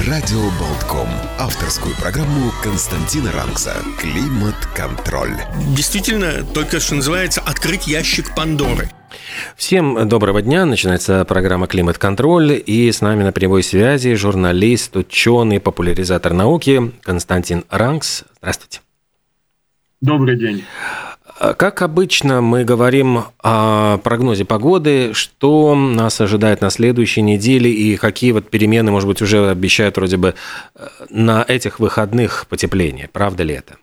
Радио Болтком. Авторскую программу Константина Ранкса «Климат-контроль». Действительно, только что называется «Открыть ящик Пандоры». Всем доброго дня. Начинается программа «Климат-контроль». И с нами на прямой связи журналист, ученый, популяризатор науки Константин Ранкс. Здравствуйте. Добрый день. Как обычно, мы говорим о прогнозе погоды, что нас ожидает на следующей неделе и какие вот перемены, может быть, уже обещают вроде бы э, на этих выходных потепление. Правда ли это?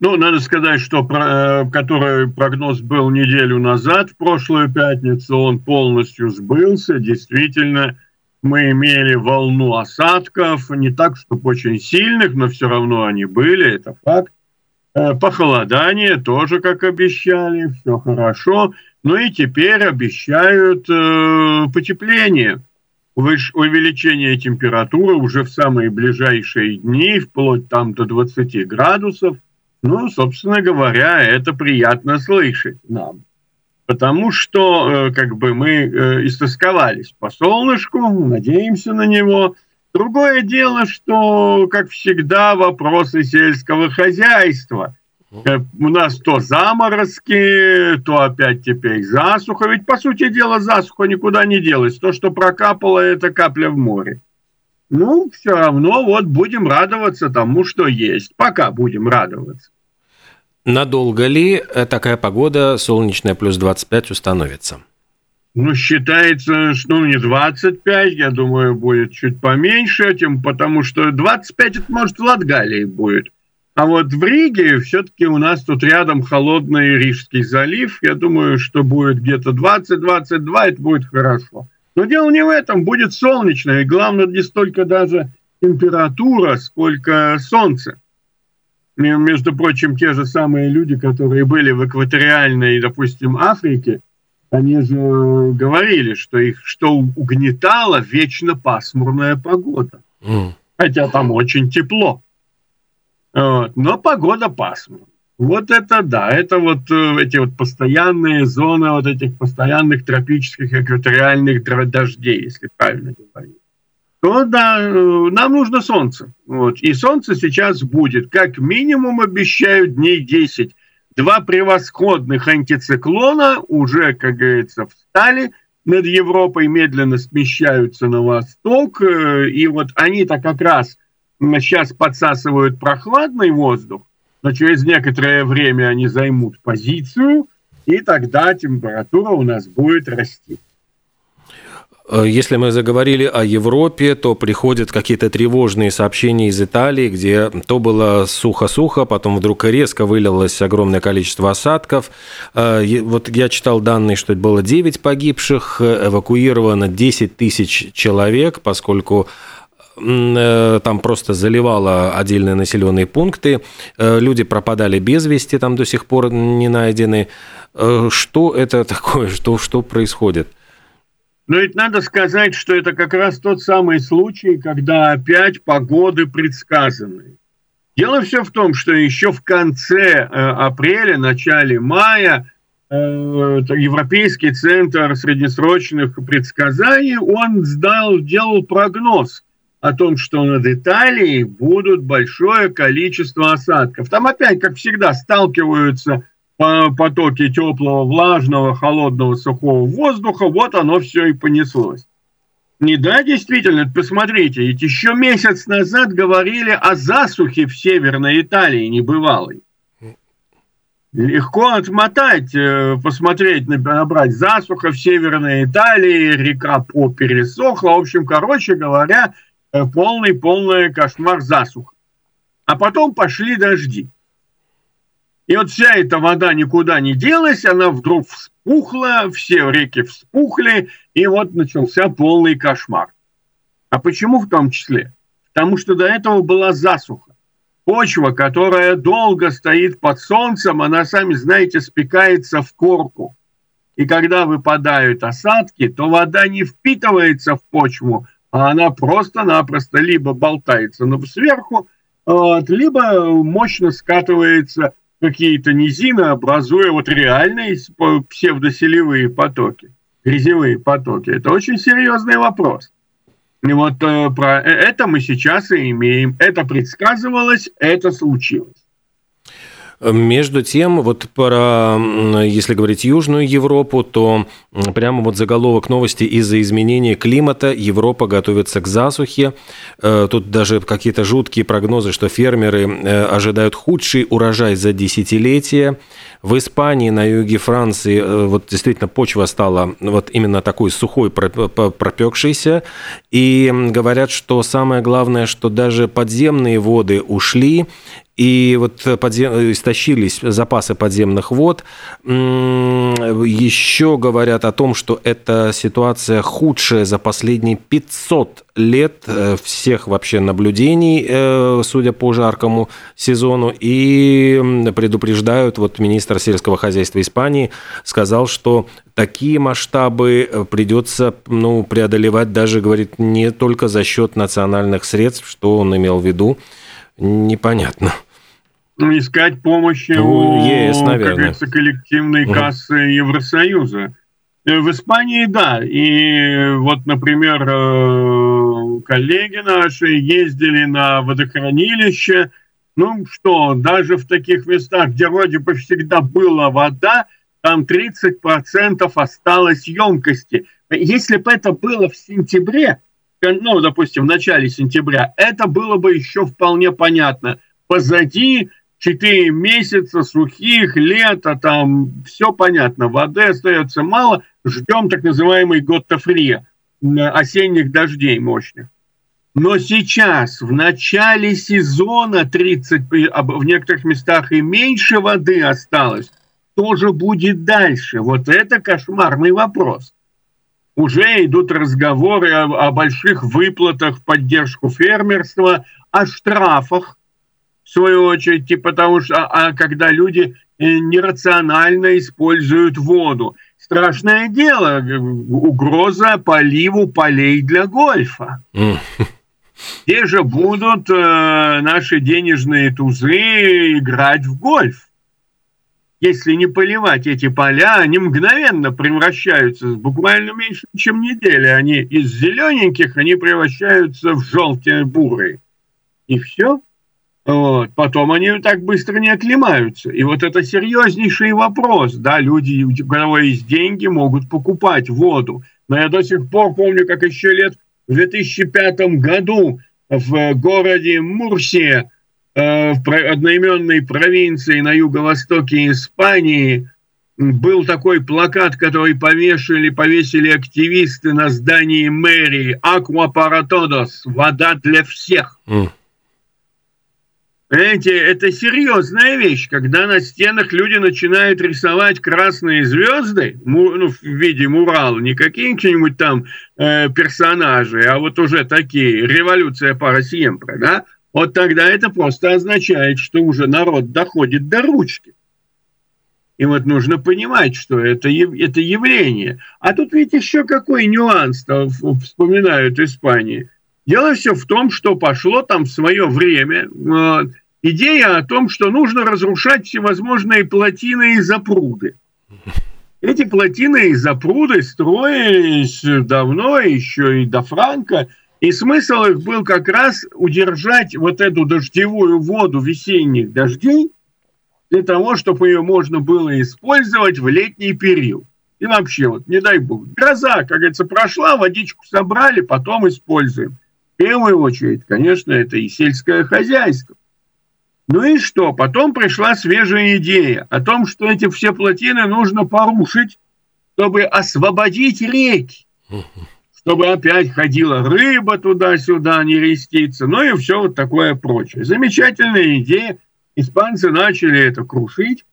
Ну, надо сказать, что про, э, который прогноз был неделю назад, в прошлую пятницу, он полностью сбылся. Действительно, мы имели волну осадков, не так, чтобы очень сильных, но все равно они были, это факт. Э, похолодание тоже, как обещали, все хорошо. Ну и теперь обещают э, потепление, увеличение температуры уже в самые ближайшие дни, вплоть там до 20 градусов. Ну, собственно говоря, это приятно слышать нам. Потому что э, как бы мы э, истосковались по солнышку, надеемся на него – Другое дело, что, как всегда, вопросы сельского хозяйства. Э, у нас то заморозки, то опять теперь засуха. Ведь, по сути дела, засуха никуда не делась. То, что прокапало, это капля в море. Ну, все равно вот будем радоваться тому, что есть. Пока будем радоваться. Надолго ли такая погода солнечная плюс 25 установится? Ну, считается, что ну, не 25, я думаю, будет чуть поменьше этим, потому что 25 это, может, в Латгалии будет. А вот в Риге все-таки у нас тут рядом холодный Рижский залив. Я думаю, что будет где-то 20-22, это будет хорошо. Но дело не в этом, будет солнечно. И главное не столько даже температура, сколько солнце. Между прочим, те же самые люди, которые были в экваториальной, допустим, Африке – они же говорили, что их что угнетала вечно пасмурная погода. Mm. Хотя там очень тепло. Вот. Но погода пасмурная. Вот это да, это вот э, эти вот постоянные зоны вот этих постоянных тропических экваториальных дождей, если правильно говорить. То да, э, нам нужно солнце. Вот. И солнце сейчас будет, как минимум обещают дней 10 Два превосходных антициклона уже, как говорится, встали над Европой, медленно смещаются на восток. Э, и вот они-то как раз сейчас подсасывают прохладный воздух, но через некоторое время они займут позицию, и тогда температура у нас будет расти. Э, если мы заговорили о Европе, то приходят какие-то тревожные сообщения из Италии, где то было сухо-сухо, потом вдруг резко вылилось огромное количество осадков. Э, вот я читал данные, что было 9 погибших, эвакуировано 10 тысяч человек, поскольку э, там просто заливало отдельные населенные пункты, люди пропадали без вести, там до сих пор не найдены. Что это такое, что, что происходит? – но ведь надо сказать, что это как раз тот самый случай, когда опять погоды предсказаны. Дело все в том, что еще в конце э, апреля, начале мая э, Европейский центр среднесрочных предсказаний, он сдал, делал прогноз о том, что над Италией будут большое количество осадков. Там опять, как всегда, сталкиваются потоки теплого, влажного, холодного, сухого воздуха, вот оно все и понеслось. Не да, действительно, посмотрите, ведь еще месяц назад говорили о засухе в Северной Италии небывалой. Легко отмотать, э, посмотреть, набрать засуха в Северной Италии, река По пересохла. В общем, короче говоря, полный-полный э, кошмар засух. А потом пошли дожди. И вот вся эта вода никуда не делась, она вдруг вспухла, все реки вспухли, и вот начался полный кошмар. А почему в том числе? Потому что до этого была засуха. Почва, которая долго стоит под солнцем, она, сами знаете, спекается в корку. И когда выпадают осадки, то вода не впитывается в почву, а она просто-напросто либо болтается сверху, либо мощно скатывается какие-то низины, образуя вот реальные псевдоселевые потоки, грязевые потоки. Это очень серьезный вопрос. И вот э, про э, это мы сейчас и имеем. Это предсказывалось, это случилось. Между тем, вот про, если говорить Южную Европу, то прямо вот заголовок новости из-за изменения климата Европа готовится к засухе. Э, тут даже какие-то жуткие прогнозы, что фермеры э, ожидают худший урожай за десятилетия. В Испании, на юге Франции, э, вот действительно почва стала вот именно такой сухой, пропекшейся. И говорят, что самое главное, что даже подземные воды ушли, и вот подзем... истощились запасы подземных вод. Еще говорят о том, что эта ситуация худшая за последние 500 лет э, всех вообще наблюдений, э, судя по жаркому сезону, и предупреждают, вот министр сельского хозяйства Испании сказал, что такие масштабы э, придется ну, преодолевать даже, говорит, не только за счет национальных средств, что он имел в виду, непонятно. Ну, искать помощи ну, у, ЕС, наверное. как коллективной угу. кассы Евросоюза. Э, в Испании, да. И вот, например, э, коллеги наши ездили на водохранилище. Ну что, даже в таких местах, где вроде бы всегда была вода, там 30% осталось емкости. Если бы это было в сентябре, ну, допустим, в начале сентября, это было бы еще вполне понятно. Позади 4 месяца сухих, лето, там все понятно, воды остается мало, ждем так называемый готтофрия, осенних дождей мощных. Но сейчас, в начале сезона 30, в некоторых местах и меньше воды осталось, тоже будет дальше? Вот это кошмарный вопрос уже идут разговоры о, о больших выплатах в поддержку фермерства, о штрафах, в свою очередь, типа потому что а, а когда люди э, нерационально используют воду. Страшное дело, угроза поливу полей для гольфа. Где же будут э, наши денежные тузы играть в гольф? Если не поливать эти поля, они мгновенно превращаются, буквально меньше, чем недели, они из зелененьких, они превращаются в желтые бурые. И все. Вот. Потом они так быстро не оклемаются. И вот это серьезнейший вопрос. Да, люди, у кого есть деньги, могут покупать воду. Но я до сих пор помню, как еще лет в 2005 году в городе Мурсия в одноименной провинции на юго-востоке Испании был такой плакат, который повешали, повесили активисты на здании мэрии «Aqua para todos» – «Вода для всех». Mm. Понимаете, это серьезная вещь, когда на стенах люди начинают рисовать красные звезды, ну, в виде мурала, не какие-нибудь там э, персонажи, а вот уже такие, революция пара сиемпре, да, вот тогда это просто означает, что уже народ доходит до ручки. И вот нужно понимать, что это, это явление. А тут ведь еще какой нюанс вспоминают Испании. Дело все в том, что пошло там в свое время вот, идея о том, что нужно разрушать всевозможные плотины и запруды. Эти плотины и запруды строились давно, еще и до Франка – и смысл их был как раз удержать вот эту дождевую воду весенних дождей для того, чтобы ее можно было использовать в летний период. И вообще, вот, не дай бог, гроза, как говорится, прошла, водичку собрали, потом используем. В первую очередь, конечно, это и сельское хозяйство. Ну и что? Потом пришла свежая идея о том, что эти все плотины нужно порушить, чтобы освободить реки чтобы опять ходила рыба туда-сюда, не реститься, ну и все вот такое прочее. Замечательная идея. Испанцы начали это крушить,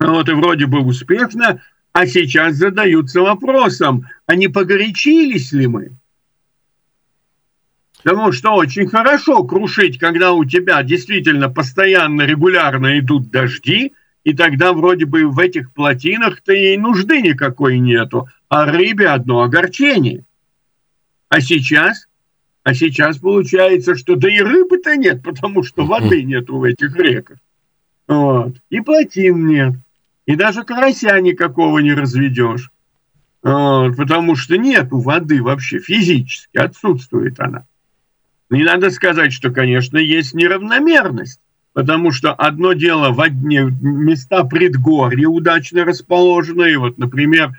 вот и вроде бы успешно, а сейчас задаются вопросом, а не погорячились ли мы? Потому что очень хорошо крушить, когда у тебя действительно постоянно, регулярно идут дожди, и тогда вроде бы в этих плотинах-то и нужды никакой нету, а рыбе одно огорчение. А сейчас? А сейчас получается, что да и рыбы-то нет, потому что воды нету в этих реках. Вот. И плотин нет. И даже карася никакого не разведешь. Вот. Потому что нету воды вообще физически, отсутствует она. Не надо сказать, что, конечно, есть неравномерность, потому что одно дело в одни места предгорья удачно расположенные, вот, например,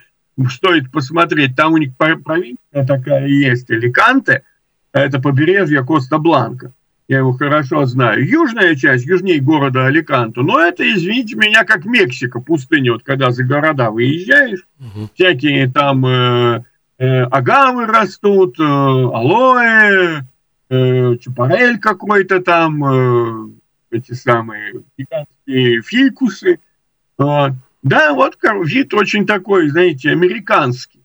стоит посмотреть, там у них провинция такая есть, Аликанте, это побережье Коста-Бланка, я его хорошо знаю. Южная часть, южнее города Аликанту, но это, извините меня, как Мексика, пустыня, вот когда за города выезжаешь, угу. всякие там э, э, агавы растут, э, алоэ, э, чапарель какой-то там, э, эти самые гигантские фикусы. Вот. Да, вот вид очень такой, знаете, американский.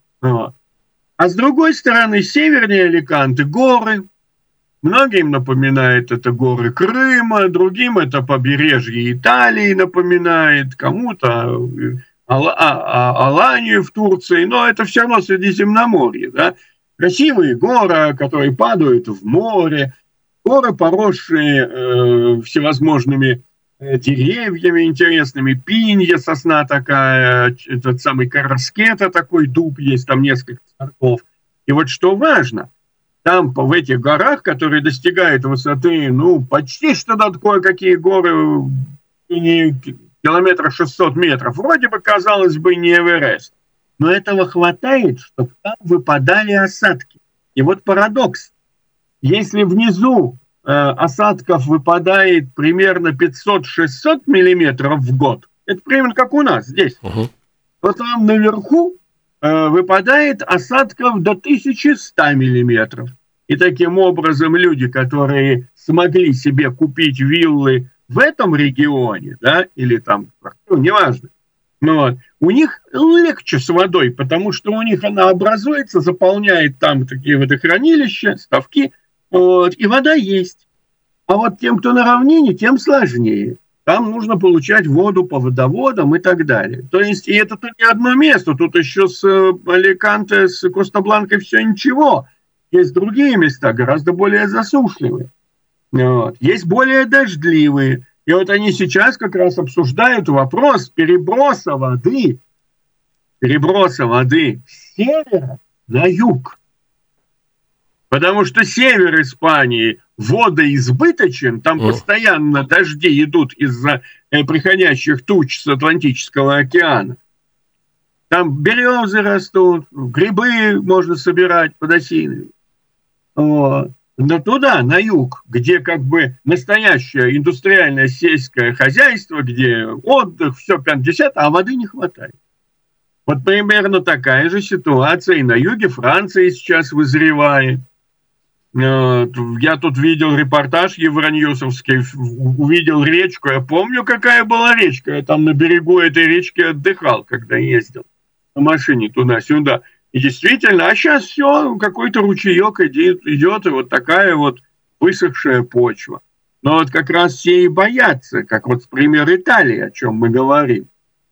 А с другой стороны, севернее Аликанты горы. Многим напоминает это горы Крыма, другим это побережье Италии напоминает, кому-то э, Ал- а- а- Аланию в Турции, но это все равно Средиземноморье, да красивые горы, которые падают в море, горы, поросшие э, всевозможными деревьями интересными, пинья, сосна такая, этот самый караскета такой дуб есть, там несколько сортов. И вот что важно, там в этих горах, которые достигают высоты, ну, почти что над кое-какие горы, не километров 600 метров, вроде бы, казалось бы, не Эверест. Но этого хватает, чтобы там выпадали осадки. И вот парадокс. Если внизу э, осадков выпадает примерно 500-600 миллиметров в год, это примерно как у нас здесь, угу. то там наверху э, выпадает осадков до 1100 миллиметров. И таким образом люди, которые смогли себе купить виллы в этом регионе, да, или там, ну, неважно, но ну у них легче с водой, потому что у них она образуется, заполняет там такие водохранилища, ставки, вот, и вода есть. А вот тем, кто на равнине, тем сложнее. Там нужно получать воду по водоводам и так далее. То есть, и это тут не одно место, тут еще с э, Аликанте, с Коста-Бланкой все ничего. Есть другие места, гораздо более засушливые. Вот. Есть более дождливые. И вот они сейчас как раз обсуждают вопрос переброса воды, переброса воды с севера на юг. Потому что север Испании водоизбыточен, там mm. постоянно дожди идут из-за э, приходящих туч с Атлантического океана. Там березы растут, грибы можно собирать под осиной. Вот но туда, на юг, где как бы настоящее индустриальное сельское хозяйство, где отдых, все 50, а воды не хватает. Вот примерно такая же ситуация и на юге Франции сейчас вызревает. Я тут видел репортаж евроньюсовский, увидел речку. Я помню, какая была речка. Я там на берегу этой речки отдыхал, когда ездил на машине туда-сюда. И действительно, а сейчас все, какой-то ручеек идет, идет, и вот такая вот высохшая почва. Но вот как раз все и боятся, как вот пример Италии, о чем мы говорим.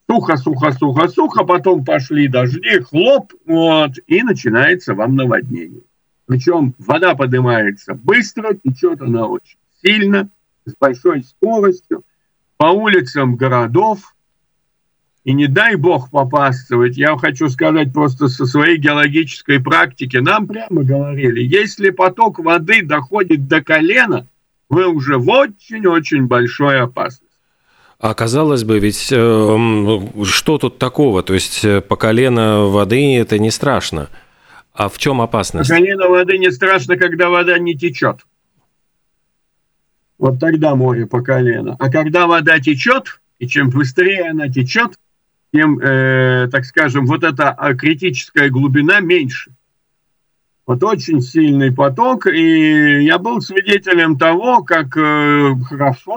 Сухо, сухо, сухо, сухо, потом пошли дожди, хлоп, вот, и начинается вам наводнение. Причем вода поднимается быстро, течет она очень сильно, с большой скоростью. По улицам городов и не дай бог попасться. Ведь я хочу сказать просто со своей геологической практики. Нам прямо говорили, если поток воды доходит до колена, вы уже в очень-очень большой опасности. А казалось бы, ведь э, что тут такого? То есть э, по колено воды это не страшно. А в чем опасность? Колено воды не страшно, когда вода не течет. Вот тогда море по колено. А когда вода течет, и чем быстрее она течет, тем, э, так скажем, вот эта а, критическая глубина меньше. Вот очень сильный поток, и я был свидетелем того, как э, хорошо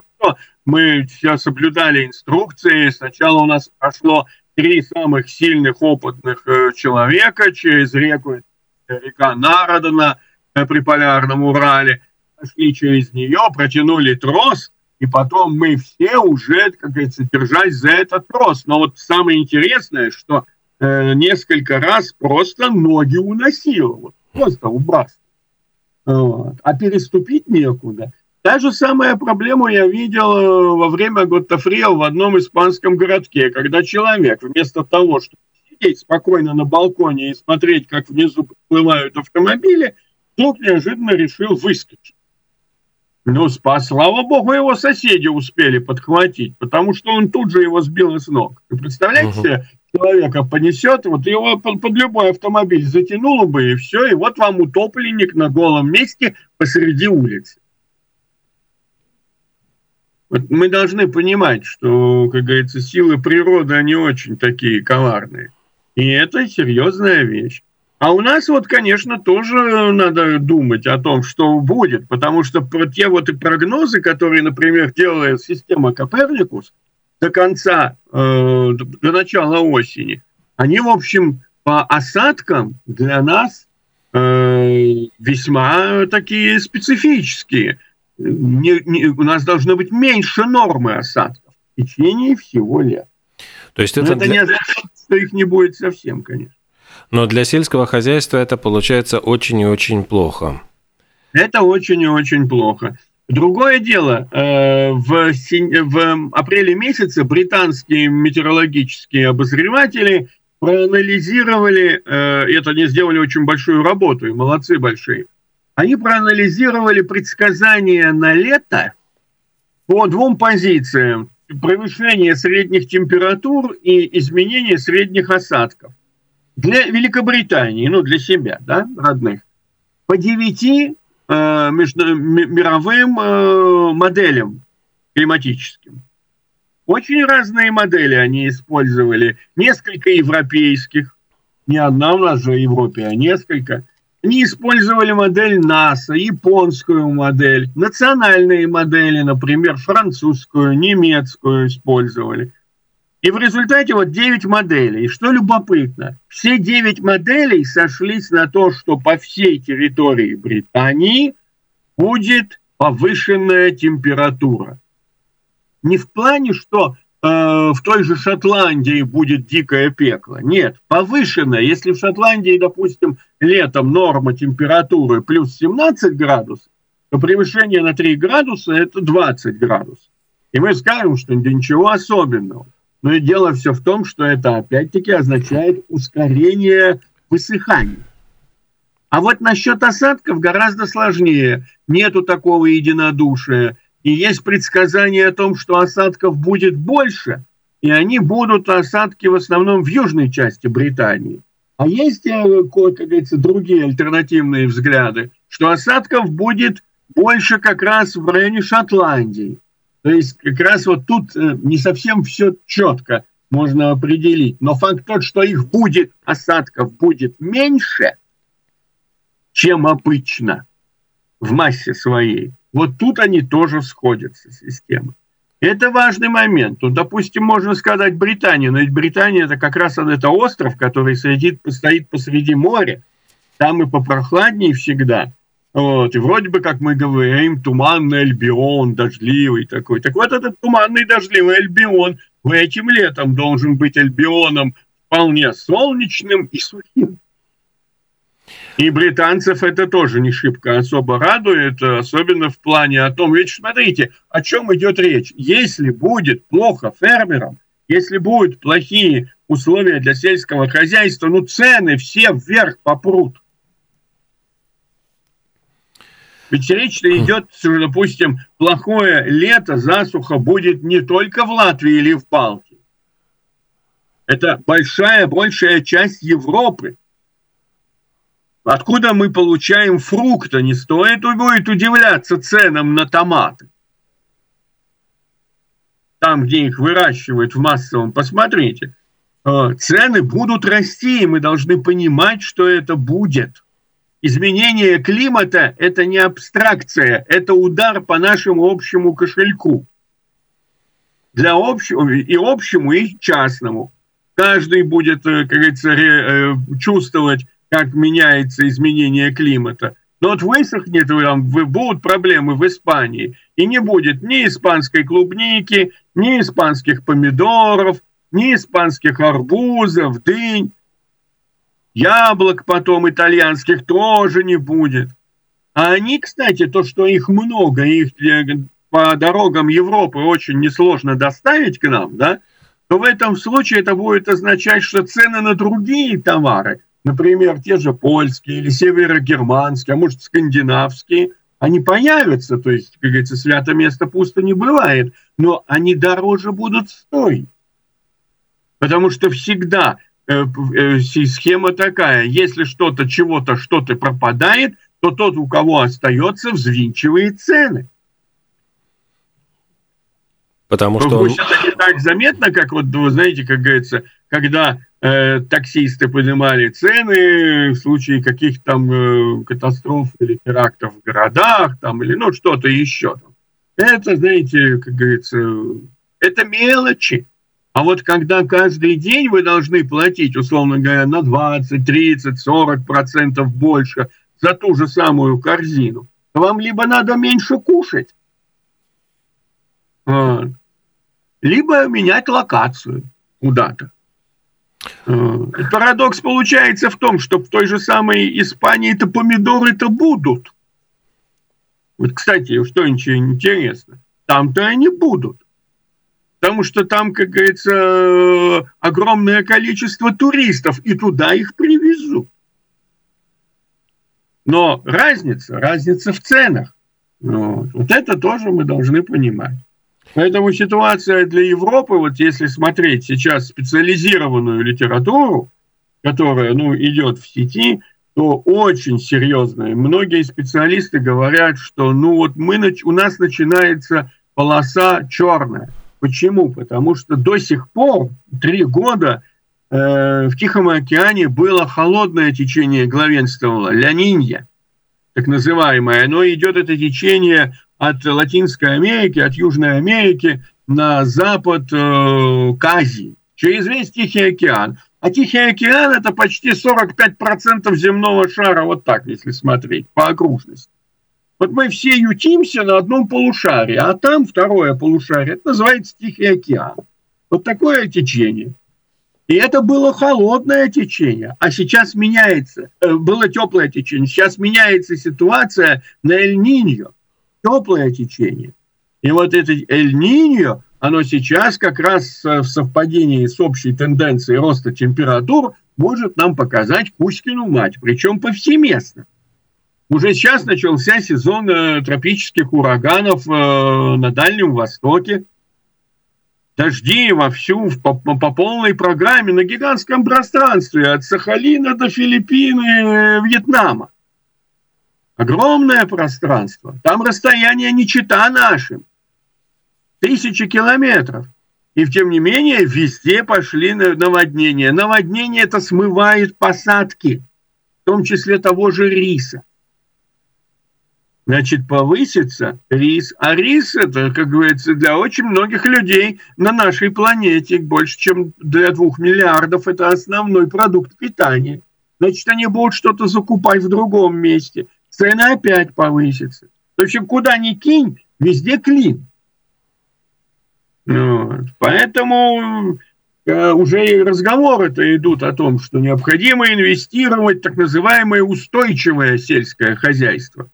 мы все соблюдали инструкции. Сначала у нас прошло три самых сильных опытных э, человека через реку, река Народана, при полярном Урале, пошли через нее, протянули трос, и потом мы все уже, как говорится, держались за этот трос. Но вот самое интересное, что э, несколько раз просто ноги уносило, вот, просто убрасывало. Вот. А переступить некуда. Та же самая проблема я видел э, во время Готтафрио в одном испанском городке, когда человек вместо того, чтобы сидеть спокойно на балконе и смотреть, как внизу плывают автомобили, вдруг неожиданно решил выскочить. Ну, спас, слава богу, его соседи успели подхватить, потому что он тут же его сбил с ног. Вы представляете себе, человека понесет, вот его под, под любой автомобиль затянуло бы, и все, и вот вам утопленник на голом месте посреди улицы. Вот мы должны понимать, что, как говорится, силы природы, они очень такие коварные. И это серьезная вещь. А у нас вот, конечно, тоже надо думать о том, что будет, потому что про те вот и прогнозы, которые, например, делает система Коперникус до конца, э, до начала осени, они, в общем, по осадкам для нас э, весьма такие специфические – не, не, у нас должно быть меньше нормы осадков в течение всего лета. То есть это, это для... не означает, что их не будет совсем, конечно. Но для сельского хозяйства это получается очень и очень плохо. Это очень и очень плохо. Другое дело, э, в, в апреле месяце британские метеорологические обозреватели проанализировали, э, это они сделали очень большую работу, и молодцы большие, они проанализировали предсказания на лето по двум позициям. Превышение средних температур и изменение средних осадков. Для Великобритании, ну, для себя, да, родных, по девяти э, между, мировым э, моделям климатическим. Очень разные модели они использовали. Несколько европейских, не одна у нас же в Европе, а несколько – они использовали модель НАСА, японскую модель, национальные модели, например, французскую, немецкую использовали. И в результате вот 9 моделей. И что любопытно, все 9 моделей сошлись на то, что по всей территории Британии будет повышенная температура. Не в плане, что в той же Шотландии будет дикое пекло. Нет, повышенное. Если в Шотландии, допустим, летом норма температуры плюс 17 градусов, то превышение на 3 градуса – это 20 градусов. И мы скажем, что ничего особенного. Но и дело все в том, что это опять-таки означает ускорение высыхания. А вот насчет осадков гораздо сложнее. Нету такого единодушия и есть предсказание о том, что осадков будет больше, и они будут осадки в основном в южной части Британии. А есть, э, как говорится, другие альтернативные взгляды, что осадков будет больше как раз в районе Шотландии. То есть как раз вот тут э, не совсем все четко можно определить. Но факт тот, что их будет, осадков будет меньше, чем обычно в массе своей – вот тут они тоже сходятся, системы. Это важный момент. Ну, допустим, можно сказать Британия, но ведь Британия это как раз это остров, который сидит, стоит посреди моря. Там и попрохладнее всегда. Вот, и вроде бы, как мы говорим, туманный Альбион, дождливый такой. Так вот этот туманный дождливый Альбион в этим летом должен быть Альбионом вполне солнечным и сухим. И британцев это тоже не шибко особо радует, особенно в плане о том, ведь смотрите, о чем идет речь. Если будет плохо фермерам, если будут плохие условия для сельского хозяйства, ну цены все вверх попрут. Ведь речь идет, допустим, плохое лето, засуха будет не только в Латвии или в Балтии. Это большая, большая часть Европы. Откуда мы получаем фрукты? Не стоит будет удивляться ценам на томаты. Там, где их выращивают в массовом, посмотрите. Э, цены будут расти, и мы должны понимать, что это будет. Изменение климата – это не абстракция, это удар по нашему общему кошельку. Для общего, и общему, и частному. Каждый будет, э, как говорится, э, чувствовать как меняется изменение климата. Но вот высохнет, там, будут проблемы в Испании, и не будет ни испанской клубники, ни испанских помидоров, ни испанских арбузов, дынь, яблок потом итальянских тоже не будет. А они, кстати, то, что их много, их э, по дорогам Европы очень несложно доставить к нам, да, то в этом случае это будет означать, что цены на другие товары, например, те же польские или северогерманские, а может скандинавские, они появятся, то есть, как говорится, свято место пусто не бывает, но они дороже будут стоить. Потому что всегда э, э, схема такая, если что-то, чего-то, что-то пропадает, то тот, у кого остается, взвинчивает цены. Потому что... Пусть он... это не так заметно, как вот, вы знаете, как говорится, когда э, таксисты поднимали цены в случае каких-то там э, катастроф или терактов в городах, там, или ну что-то еще. Это, знаете, как говорится, это мелочи. А вот когда каждый день вы должны платить, условно говоря, на 20, 30, 40 процентов больше за ту же самую корзину, вам либо надо меньше кушать, либо менять локацию куда-то. Э, парадокс получается в том, что в той же самой Испании-то помидоры-то будут. Вот, кстати, что интересно, там-то они будут. Потому что там, как говорится, огромное количество туристов, и туда их привезут. Но разница, разница в ценах. Вот, вот это тоже мы должны понимать. Поэтому ситуация для Европы, вот если смотреть сейчас специализированную литературу, которая ну, идет в сети, то очень серьезная. Многие специалисты говорят, что ну вот мы, у нас начинается полоса черная. Почему? Потому что до сих пор, три года, э, в Тихом океане было холодное течение главенствовало, ля так называемое. Оно идет, это течение от Латинской Америки, от Южной Америки на запад э, к Азии, через весь Тихий океан. А Тихий океан – это почти 45% земного шара, вот так, если смотреть, по окружности. Вот мы все ютимся на одном полушарии, а там второе полушарие, это называется Тихий океан. Вот такое течение. И это было холодное течение, а сейчас меняется, э, было теплое течение, сейчас меняется ситуация на Эль-Ниньо теплое течение. И вот это Эль-Ниньо, оно сейчас как раз в совпадении с общей тенденцией роста температур может нам показать Кузькину мать, причем повсеместно. Уже сейчас начался сезон э, тропических ураганов э, на Дальнем Востоке. Дожди вовсю по, по полной программе на гигантском пространстве от Сахалина до Филиппин и э, Вьетнама. Огромное пространство. Там расстояние не чита нашим. Тысячи километров. И тем не менее везде пошли наводнения. Наводнение это смывает посадки, в том числе того же риса. Значит, повысится рис. А рис это, как говорится, для очень многих людей на нашей планете, больше, чем для двух миллиардов, это основной продукт питания. Значит, они будут что-то закупать в другом месте цены опять повысятся. В общем, куда ни кинь, везде клин. Вот. Поэтому э, уже и разговоры-то идут о том, что необходимо инвестировать в так называемое устойчивое сельское хозяйство,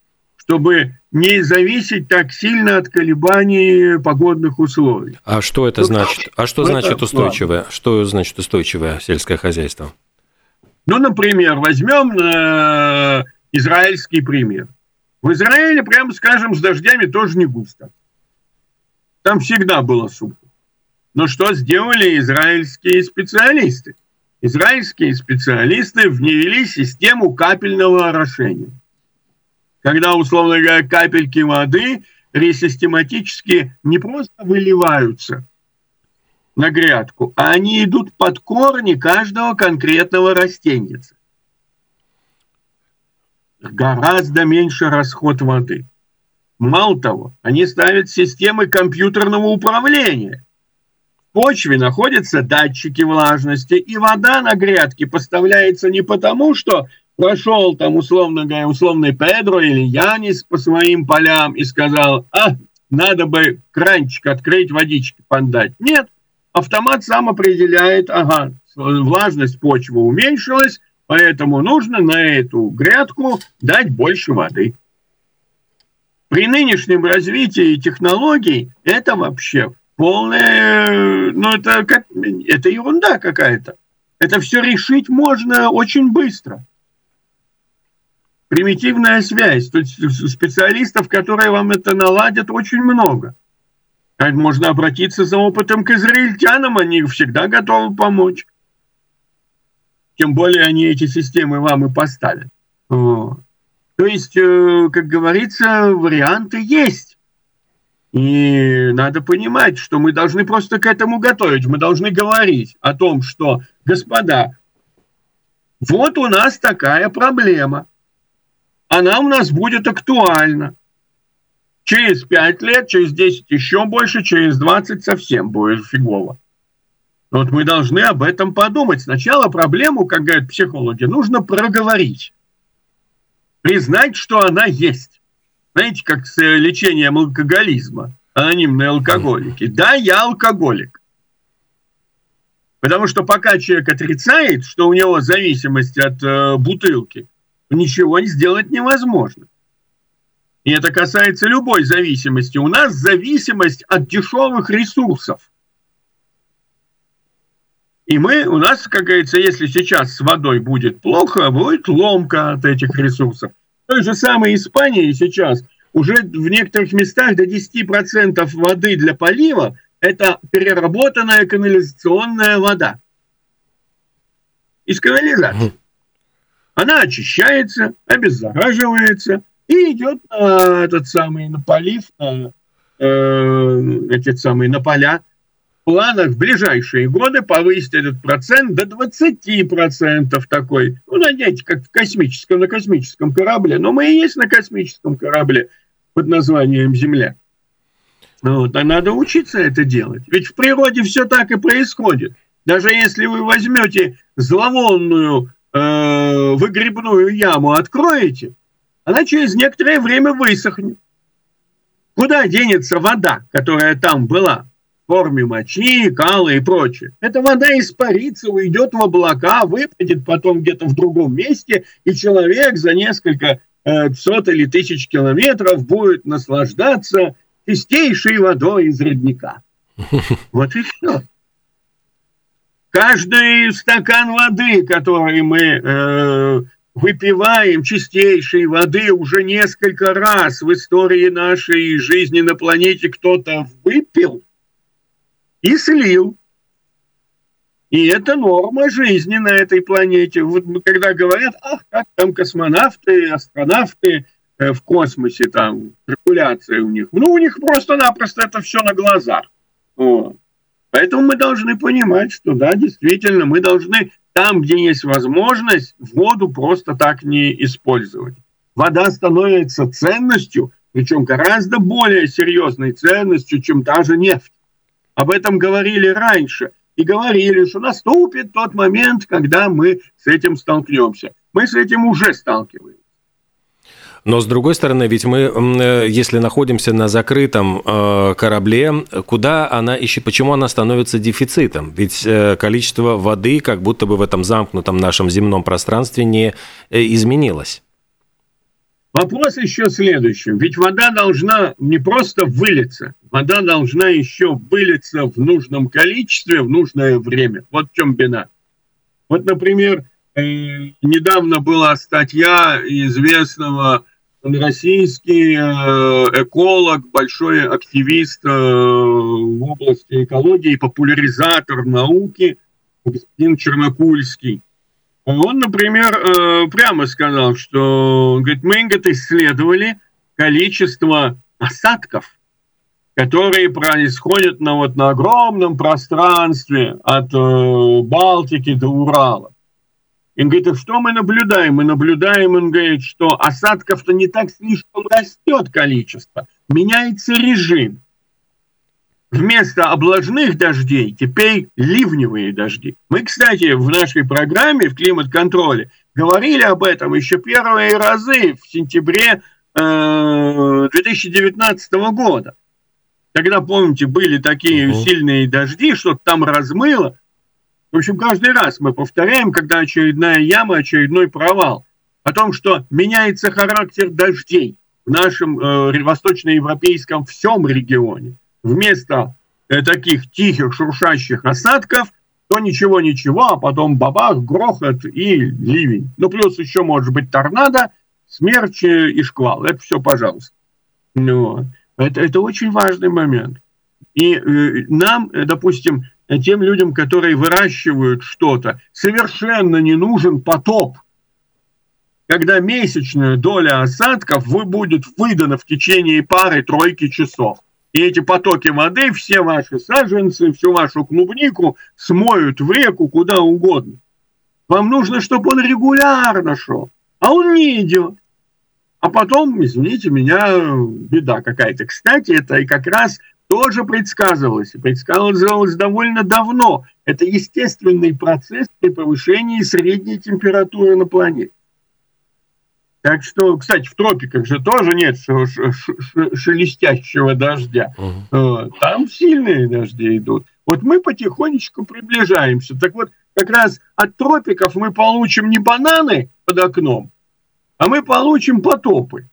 чтобы не зависеть так сильно от колебаний погодных условий. А что это значит? А что значит устойчивое? Что значит устойчивое сельское хозяйство? Ну, например, возьмем э, израильский пример. В Израиле, прямо скажем, с дождями тоже не густо. Там всегда было сухо. Но что сделали израильские специалисты? Израильские специалисты внесли систему капельного орошения. Когда, условно говоря, капельки воды ресистематически не просто выливаются на грядку, а они идут под корни каждого конкретного растения гораздо меньше расход воды. Мало того, они ставят системы компьютерного управления. В почве находятся датчики влажности, и вода на грядке поставляется не потому, что прошел там, условно говоря, условный Педро или Янис по своим полям и сказал, а, надо бы кранчик открыть, водички подать. Нет, автомат сам определяет, ага, влажность почвы уменьшилась, поэтому нужно на эту грядку дать больше воды. При нынешнем развитии технологий это вообще полная, ну это, это ерунда какая-то. Это все решить можно очень быстро. Примитивная связь. То есть специалистов, которые вам это наладят, очень много. Можно обратиться за опытом к израильтянам, они всегда готовы помочь. Тем более они эти системы вам и поставят. Вот. То есть, э, как говорится, варианты есть. И надо понимать, что мы должны просто к этому готовить. Мы должны говорить о том, что, господа, вот у нас такая проблема. Она у нас будет актуальна. Через 5 лет, через 10 еще больше, через 20 совсем будет фигово. Вот мы должны об этом подумать. Сначала проблему, как говорят психологи, нужно проговорить признать, что она есть. Знаете, как с э, лечением алкоголизма, анонимные алкоголики. Да, я алкоголик. Потому что пока человек отрицает, что у него зависимость от э, бутылки, ничего сделать невозможно. И это касается любой зависимости. У нас зависимость от дешевых ресурсов. И мы, у нас, как говорится, если сейчас с водой будет плохо, будет ломка от этих ресурсов. В той же самой Испании сейчас уже в некоторых местах до 10% воды для полива – это переработанная канализационная вода. Из канализации. Она очищается, обеззараживается и идет на этот самый на полив, на, э, эти самые на поля планах в ближайшие годы повысить этот процент до 20% такой. Ну, надеюсь, как в космическом, на космическом корабле. Но мы и есть на космическом корабле под названием Земля. Вот, а надо учиться это делать. Ведь в природе все так и происходит. Даже если вы возьмете зловонную э, выгребную яму, откроете, она через некоторое время высохнет. Куда денется вода, которая там была? форме мочи, кала и прочее. Эта вода испарится, уйдет в облака, выпадет потом где-то в другом месте, и человек за несколько э, сот или тысяч километров будет наслаждаться чистейшей водой из родника. Вот и все. Каждый стакан воды, который мы э, выпиваем чистейшей воды уже несколько раз в истории нашей жизни на планете кто-то выпил – и слил. И это норма жизни на этой планете. Вот когда говорят, ах, как там космонавты, астронавты э, в космосе, там, циркуляция у них. Ну, у них просто-напросто это все на глазах. Вот. Поэтому мы должны понимать, что да, действительно, мы должны там, где есть возможность, воду просто так не использовать. Вода становится ценностью, причем гораздо более серьезной ценностью, чем даже нефть. Об этом говорили раньше. И говорили, что наступит тот момент, когда мы с этим столкнемся. Мы с этим уже сталкиваемся. Но с другой стороны, ведь мы, э, если находимся на закрытом э, корабле, куда она ищет, почему она становится дефицитом? Ведь э, количество воды, как будто бы в этом замкнутом нашем земном пространстве не изменилось. Вопрос еще следующий. Ведь вода должна не просто вылиться, вода должна еще вылиться в нужном количестве, в нужное время. Вот в чем беда. Вот, например, недавно была статья известного российский э, эколог, большой активист э, в области экологии, популяризатор науки, господин Чернокульский. Он, например, э, прямо сказал, что говорит, мы говорит, исследовали количество осадков, которые происходят на, вот, на огромном пространстве от э, Балтики до Урала. И он говорит, а что мы наблюдаем? Мы наблюдаем, он говорит, что осадков-то не так слишком растет количество, меняется режим вместо облажных дождей теперь ливневые дожди. Мы, кстати, в нашей программе в климат-контроле говорили об этом еще первые разы в сентябре 2019 года. Когда, помните, были такие угу. сильные дожди, что-то там размыло. В общем, каждый раз мы повторяем, когда очередная яма, очередной провал, о том, что меняется характер дождей в нашем э, восточноевропейском всем регионе. Вместо э, таких тихих шуршащих осадков, то ничего-ничего, а потом бабах, грохот и ливень. Ну, плюс еще может быть торнадо, смерч и шквал. Это все, пожалуйста. Ну, это, это очень важный момент. И э, нам, э, допустим, тем людям, которые выращивают что-то, совершенно не нужен потоп. Когда месячная доля осадков вы будет выдана в течение пары-тройки часов. И эти потоки воды все ваши саженцы, всю вашу клубнику смоют в реку куда угодно. Вам нужно, чтобы он регулярно шел. А он не идет. А потом, извините меня, беда какая-то. Кстати, это и как раз тоже предсказывалось. И предсказывалось довольно давно. Это естественный процесс при повышении средней температуры на планете. Так что, кстати, в тропиках же тоже нет шелестящего дождя. Угу. Там сильные дожди идут. Вот мы потихонечку приближаемся. Так вот, как раз от тропиков мы получим не бананы под окном, а мы получим потопы.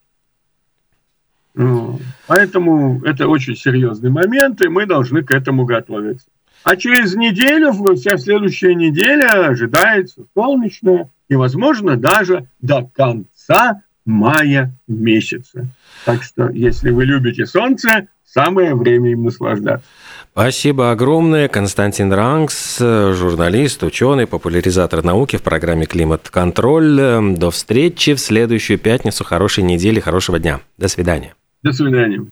Поэтому это очень серьезный момент, и мы должны к этому готовиться. А через неделю, вся следующая неделя ожидается солнечная и, возможно, даже до конца мая месяца. Так что, если вы любите солнце, самое время им наслаждаться. Спасибо огромное. Константин Ранкс, журналист, ученый, популяризатор науки в программе «Климат-контроль». До встречи в следующую пятницу. Хорошей недели, хорошего дня. До свидания. До свидания.